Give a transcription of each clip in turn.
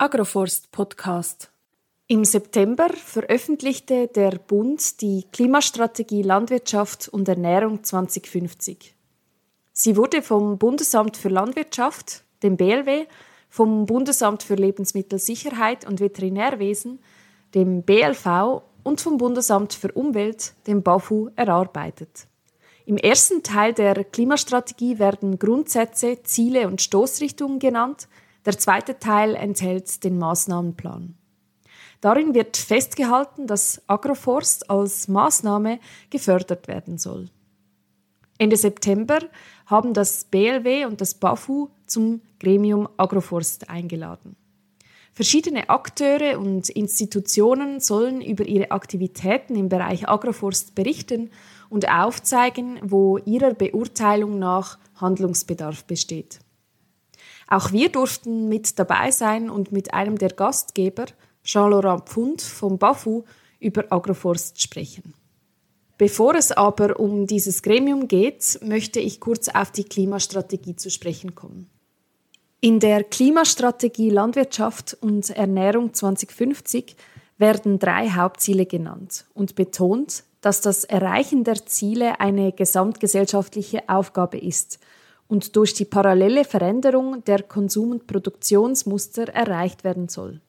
Agroforst Podcast. Im September veröffentlichte der Bund die Klimastrategie Landwirtschaft und Ernährung 2050. Sie wurde vom Bundesamt für Landwirtschaft, dem BLW, vom Bundesamt für Lebensmittelsicherheit und Veterinärwesen, dem BLV und vom Bundesamt für Umwelt, dem BAFU, erarbeitet. Im ersten Teil der Klimastrategie werden Grundsätze, Ziele und Stoßrichtungen genannt – der zweite Teil enthält den Maßnahmenplan. Darin wird festgehalten, dass Agroforst als Maßnahme gefördert werden soll. Ende September haben das BLW und das BAFU zum Gremium Agroforst eingeladen. Verschiedene Akteure und Institutionen sollen über ihre Aktivitäten im Bereich Agroforst berichten und aufzeigen, wo ihrer Beurteilung nach Handlungsbedarf besteht. Auch wir durften mit dabei sein und mit einem der Gastgeber, Jean-Laurent Pfund vom BAFU, über Agroforst sprechen. Bevor es aber um dieses Gremium geht, möchte ich kurz auf die Klimastrategie zu sprechen kommen. In der Klimastrategie Landwirtschaft und Ernährung 2050 werden drei Hauptziele genannt und betont, dass das Erreichen der Ziele eine gesamtgesellschaftliche Aufgabe ist – und durch die parallele Veränderung der Konsum- und Produktionsmuster erreicht werden soll.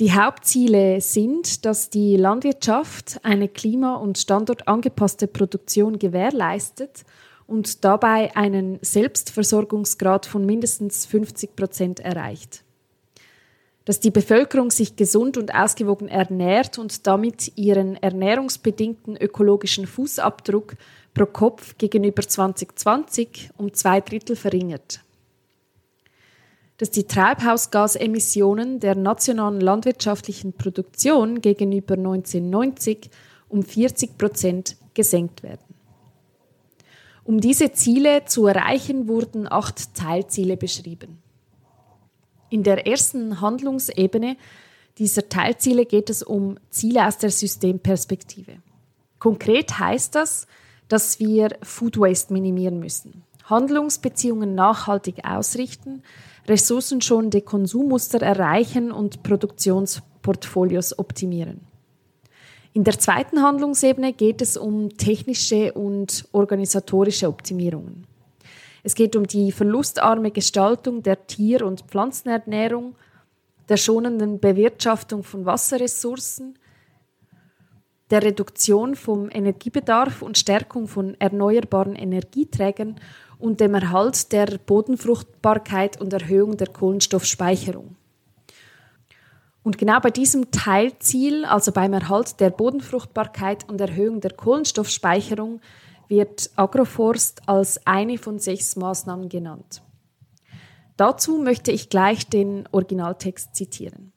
Die Hauptziele sind, dass die Landwirtschaft eine klima- und standortangepasste Produktion gewährleistet und dabei einen Selbstversorgungsgrad von mindestens 50 Prozent erreicht. Dass die Bevölkerung sich gesund und ausgewogen ernährt und damit ihren ernährungsbedingten ökologischen Fußabdruck pro Kopf gegenüber 2020 um zwei Drittel verringert. Dass die Treibhausgasemissionen der nationalen landwirtschaftlichen Produktion gegenüber 1990 um 40 Prozent gesenkt werden. Um diese Ziele zu erreichen, wurden acht Teilziele beschrieben. In der ersten Handlungsebene dieser Teilziele geht es um Ziele aus der Systemperspektive. Konkret heißt das, dass wir Food Waste minimieren müssen, Handlungsbeziehungen nachhaltig ausrichten, ressourcenschonende Konsummuster erreichen und Produktionsportfolios optimieren. In der zweiten Handlungsebene geht es um technische und organisatorische Optimierungen. Es geht um die verlustarme Gestaltung der Tier- und Pflanzenernährung, der schonenden Bewirtschaftung von Wasserressourcen, der Reduktion vom Energiebedarf und Stärkung von erneuerbaren Energieträgern und dem Erhalt der Bodenfruchtbarkeit und Erhöhung der Kohlenstoffspeicherung. Und genau bei diesem Teilziel, also beim Erhalt der Bodenfruchtbarkeit und Erhöhung der Kohlenstoffspeicherung, wird Agroforst als eine von sechs Maßnahmen genannt. Dazu möchte ich gleich den Originaltext zitieren.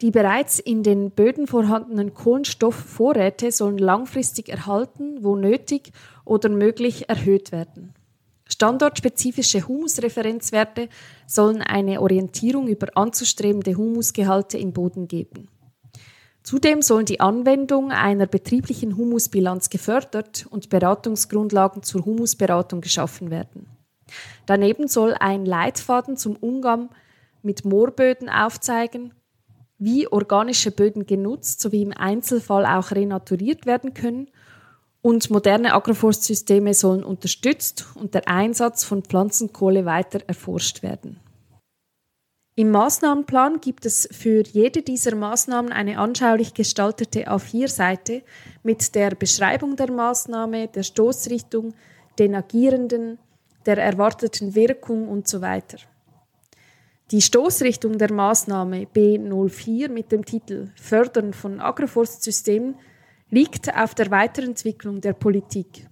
Die bereits in den Böden vorhandenen Kohlenstoffvorräte sollen langfristig erhalten, wo nötig oder möglich erhöht werden. Standortspezifische Humusreferenzwerte sollen eine Orientierung über anzustrebende Humusgehalte im Boden geben. Zudem sollen die Anwendung einer betrieblichen Humusbilanz gefördert und Beratungsgrundlagen zur Humusberatung geschaffen werden. Daneben soll ein Leitfaden zum Umgang mit Moorböden aufzeigen, wie organische Böden genutzt sowie im Einzelfall auch renaturiert werden können und moderne Agroforstsysteme sollen unterstützt und der Einsatz von Pflanzenkohle weiter erforscht werden. Im Maßnahmenplan gibt es für jede dieser Maßnahmen eine anschaulich gestaltete A4-Seite mit der Beschreibung der Maßnahme, der Stoßrichtung, den Agierenden, der erwarteten Wirkung und so weiter. Die Stoßrichtung der Maßnahme B04 mit dem Titel Fördern von Agroforstsystemen liegt auf der Weiterentwicklung der Politik.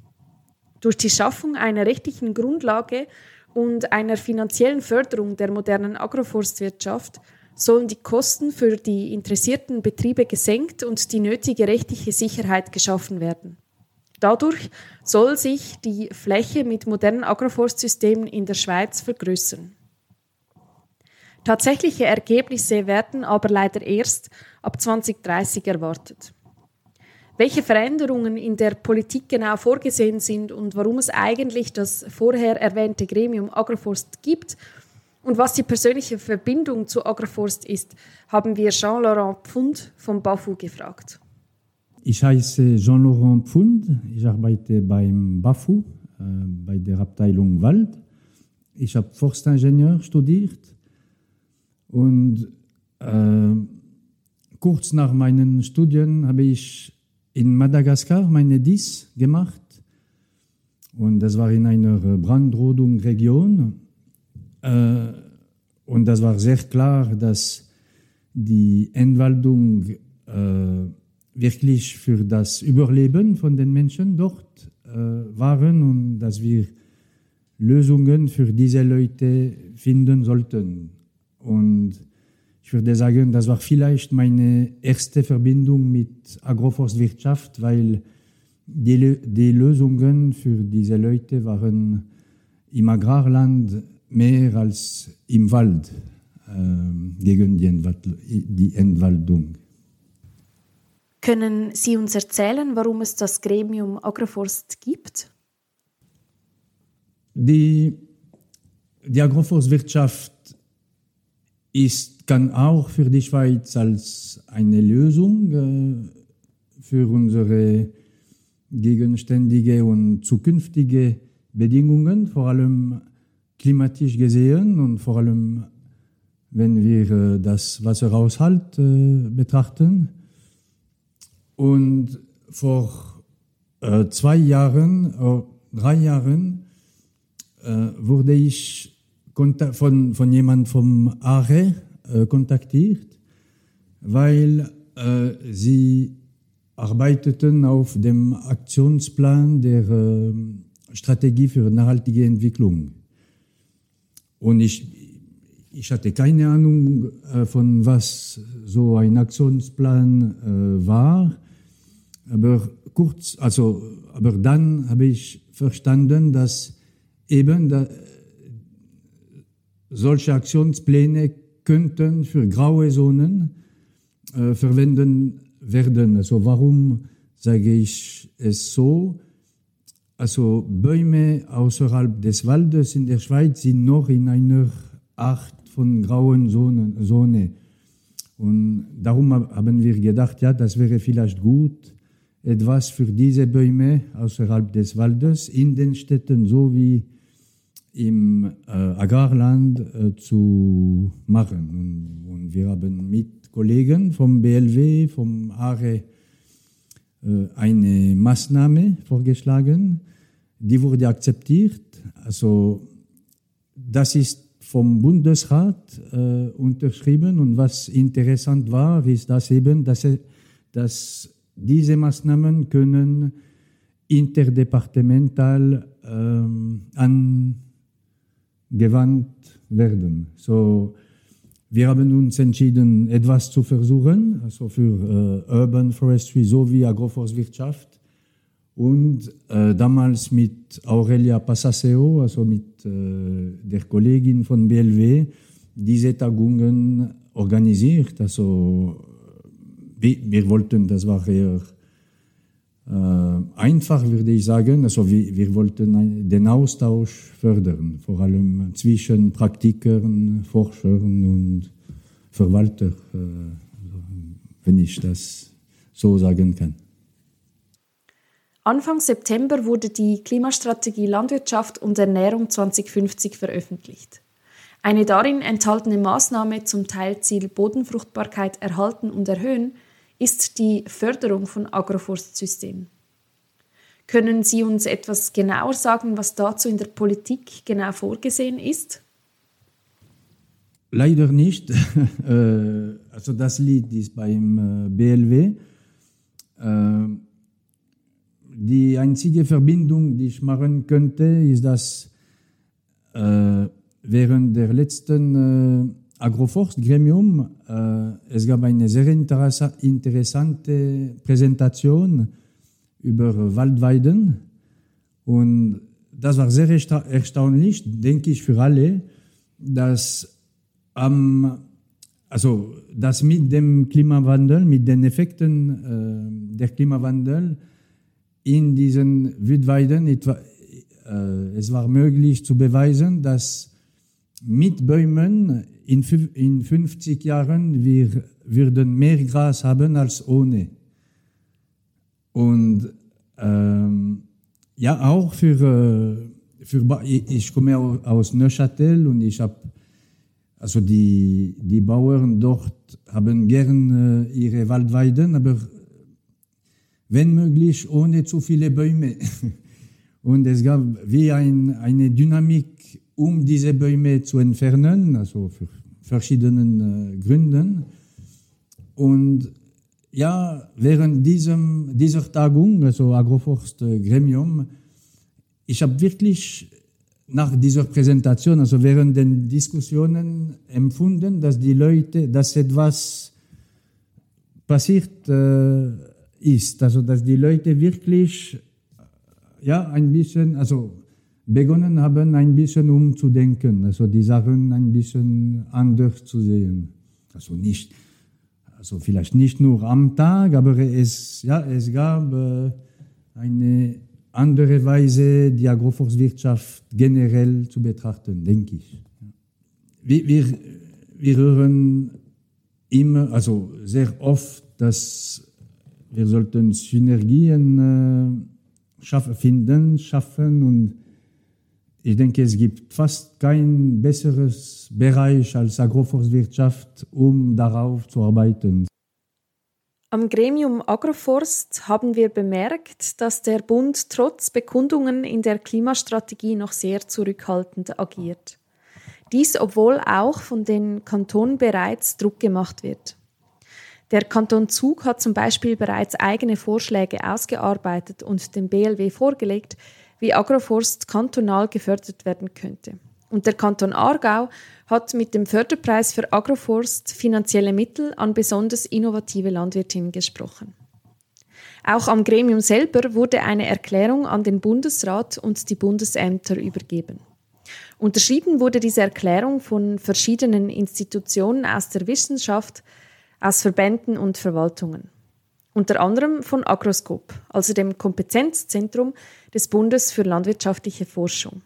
Durch die Schaffung einer rechtlichen Grundlage und einer finanziellen Förderung der modernen Agroforstwirtschaft sollen die Kosten für die interessierten Betriebe gesenkt und die nötige rechtliche Sicherheit geschaffen werden. Dadurch soll sich die Fläche mit modernen Agroforstsystemen in der Schweiz vergrößern. Tatsächliche Ergebnisse werden aber leider erst ab 2030 erwartet. Welche Veränderungen in der Politik genau vorgesehen sind und warum es eigentlich das vorher erwähnte Gremium Agroforst gibt, Und was die persönliche Verbindung zu Agroforst ist, haben wir Jean-Laurent Pfund vom BAFU gefragt. Ich heiße Jean-Laurent Pfund, ich arbeite beim BAFU, äh, bei der Abteilung Wald. Ich habe Forstingenieur studiert und äh, kurz nach meinen Studien habe ich in Madagaskar meine DIS gemacht. Und das war in einer Brandrodung-Region. Äh, und das war sehr klar, dass die Entwaldung äh, wirklich für das Überleben von den Menschen dort äh, waren und dass wir Lösungen für diese Leute finden sollten. Und ich würde sagen, das war vielleicht meine erste Verbindung mit Agroforstwirtschaft, weil die, die Lösungen für diese Leute waren im Agrarland mehr als im Wald äh, gegen die Entwaldung. Können Sie uns erzählen, warum es das Gremium Agroforst gibt? Die, die Agroforstwirtschaft ist, kann auch für die Schweiz als eine Lösung äh, für unsere gegenständige und zukünftige Bedingungen, vor allem klimatisch gesehen und vor allem, wenn wir äh, das Wasserhaushalt äh, betrachten. Und vor zwei Jahren, drei Jahren, wurde ich von, von jemandem vom ARE äh, kontaktiert, weil sie arbeiteten auf dem Aktionsplan der Strategie für nachhaltige Entwicklung. Und ich, ich hatte keine Ahnung äh, von was so ein Aktionsplan äh, war. Aber kurz, also, aber dann habe ich verstanden, dass eben da, solche Aktionspläne könnten für graue Zonen äh, verwenden werden. Also warum sage ich es so? Also Bäume außerhalb des Waldes in der Schweiz sind noch in einer Art von grauen Zone. Und darum haben wir gedacht, ja, das wäre vielleicht gut, etwas für diese Bäume außerhalb des Waldes in den Städten sowie im äh, Agrarland äh, zu machen. Und, und, wir haben mit Kollegen vom BLW, vom ARE, äh, eine Maßnahme vorgeschlagen, die wurde akzeptiert. Also das ist vom Bundesrat äh, unterschrieben und was interessant war, ist, dass eben, dass, dass diese Maßnahmen können interdepartemental ähm, angewandt werden. So, wir haben uns entschieden, etwas zu versuchen, also für äh, Urban Forestry sowie Agroforstwirtschaft und äh, damals mit Aurelia Passaseo, also mit äh, der Kollegin von BLW, diese Tagungen organisiert. Also wir, wir wollten, das war eher äh, einfach, würde ich sagen. Also wir, wir wollten den Austausch fördern, vor allem zwischen Praktikern, Forschern und Verwaltern, äh, wenn ich das so sagen kann. Anfang September wurde die Klimastrategie Landwirtschaft und Ernährung 2050 veröffentlicht. Eine darin enthaltene Maßnahme zum Teilziel Bodenfruchtbarkeit erhalten und erhöhen ist die Förderung von Agroforstsystemen. Können Sie uns etwas genauer sagen, was dazu in der Politik genau vorgesehen ist? Leider nicht. Äh, also das Lied ist beim äh, BLW die einzige Verbindung, die ich machen könnte, ist, dass äh, während der letzten äh, Agroforst-Gremium äh, es gab eine sehr interessante Präsentation über Waldweiden. Und das war sehr ersta erstaunlich, denke ich, für alle, dass am also dass mit dem Klimawandel, mit den Effekten äh, der Klimawandel in diesen Wildweiden, äh, es war möglich zu beweisen, dass mit Bäumen in, in 50 Jahren wir würden mehr Gras haben als ohne. Und ähm, ja, auch für, äh, für ich komme aus Neuchâtel und ich habe also die, die Bauern dort haben gern äh, ihre Waldweiden, aber wenn möglich ohne zu viele Bäume. Und es gab wie ein, eine Dynamik, um diese Bäume zu entfernen, also für verschiedenen äh, Gründen. Und ja, während diesem, dieser Tagung, also Agroforst Gremium, ich habe wirklich nach dieser Präsentation, also während den Diskussionen empfunden, dass die Leute, dass etwas passiert äh, ist, also dass die Leute wirklich ja ein bisschen, also begonnen haben, ein bisschen umzudenken, also die Sachen ein bisschen anders zu sehen. Also nicht, also vielleicht nicht nur am Tag, aber es, ja, es gab äh, eine andere Weise, die Agroforstwirtschaft generell zu betrachten, denke ich. Wir, wir, wir hören immer, also sehr oft, dass wir sollten Synergien äh, schaffen, finden, schaffen und ich denke, es gibt fast kein besseres Bereich als Agroforstwirtschaft, um darauf zu arbeiten. Am Gremium Agroforst haben wir bemerkt, dass der Bund trotz Bekundungen in der Klimastrategie noch sehr zurückhaltend agiert. Dies obwohl auch von den Kantonen bereits Druck gemacht wird. Der Kanton Zug hat zum Beispiel bereits eigene Vorschläge ausgearbeitet und dem BLW vorgelegt, wie Agroforst kantonal gefördert werden könnte. Und der Kanton Aargau hat mit dem Förderpreis für Agroforst finanzielle Mittel an besonders innovative Landwirtinnen gesprochen. Auch am Gremium selber wurde eine Erklärung an den Bundesrat und die Bundesämter übergeben. Unterschrieben wurde diese Erklärung von verschiedenen Institutionen aus der Wissenschaft, aus Verbänden und Verwaltungen. Unter anderem von Agroscope, also dem Kompetenzzentrum des Bundes für landwirtschaftliche Forschung.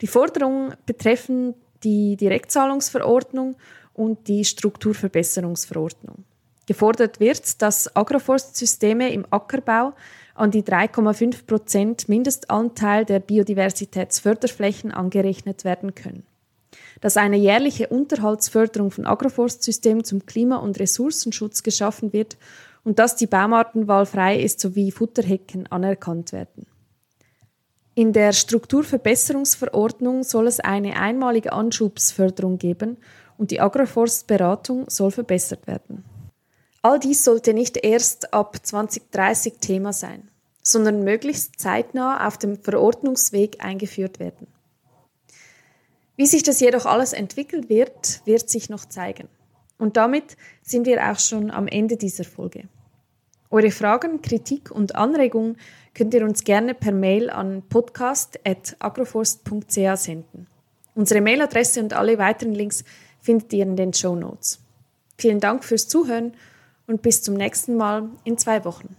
Die Forderungen betreffen die Direktzahlungsverordnung und die Strukturverbesserungsverordnung. Gefordert wird, dass Agroforstsysteme im Ackerbau an die 3,5 Prozent Mindestanteil der Biodiversitätsförderflächen angerechnet werden können. Dass eine jährliche Unterhaltsförderung von Agroforstsystemen zum Klima- und Ressourcenschutz geschaffen wird und dass die Baumartenwahl frei ist sowie Futterhecken anerkannt werden. In der Strukturverbesserungsverordnung soll es eine einmalige Anschubsförderung geben und die Agroforstberatung soll verbessert werden. All dies sollte nicht erst ab 2030 Thema sein, sondern möglichst zeitnah auf dem Verordnungsweg eingeführt werden. Wie sich das jedoch alles entwickeln wird, wird sich noch zeigen. Und damit sind wir auch schon am Ende dieser Folge. Eure Fragen, Kritik und Anregungen könnt ihr uns gerne per Mail an podcast.agroforst.ch senden. Unsere Mailadresse und alle weiteren Links findet ihr in den Show Notes. Vielen Dank fürs Zuhören und bis zum nächsten Mal in zwei Wochen.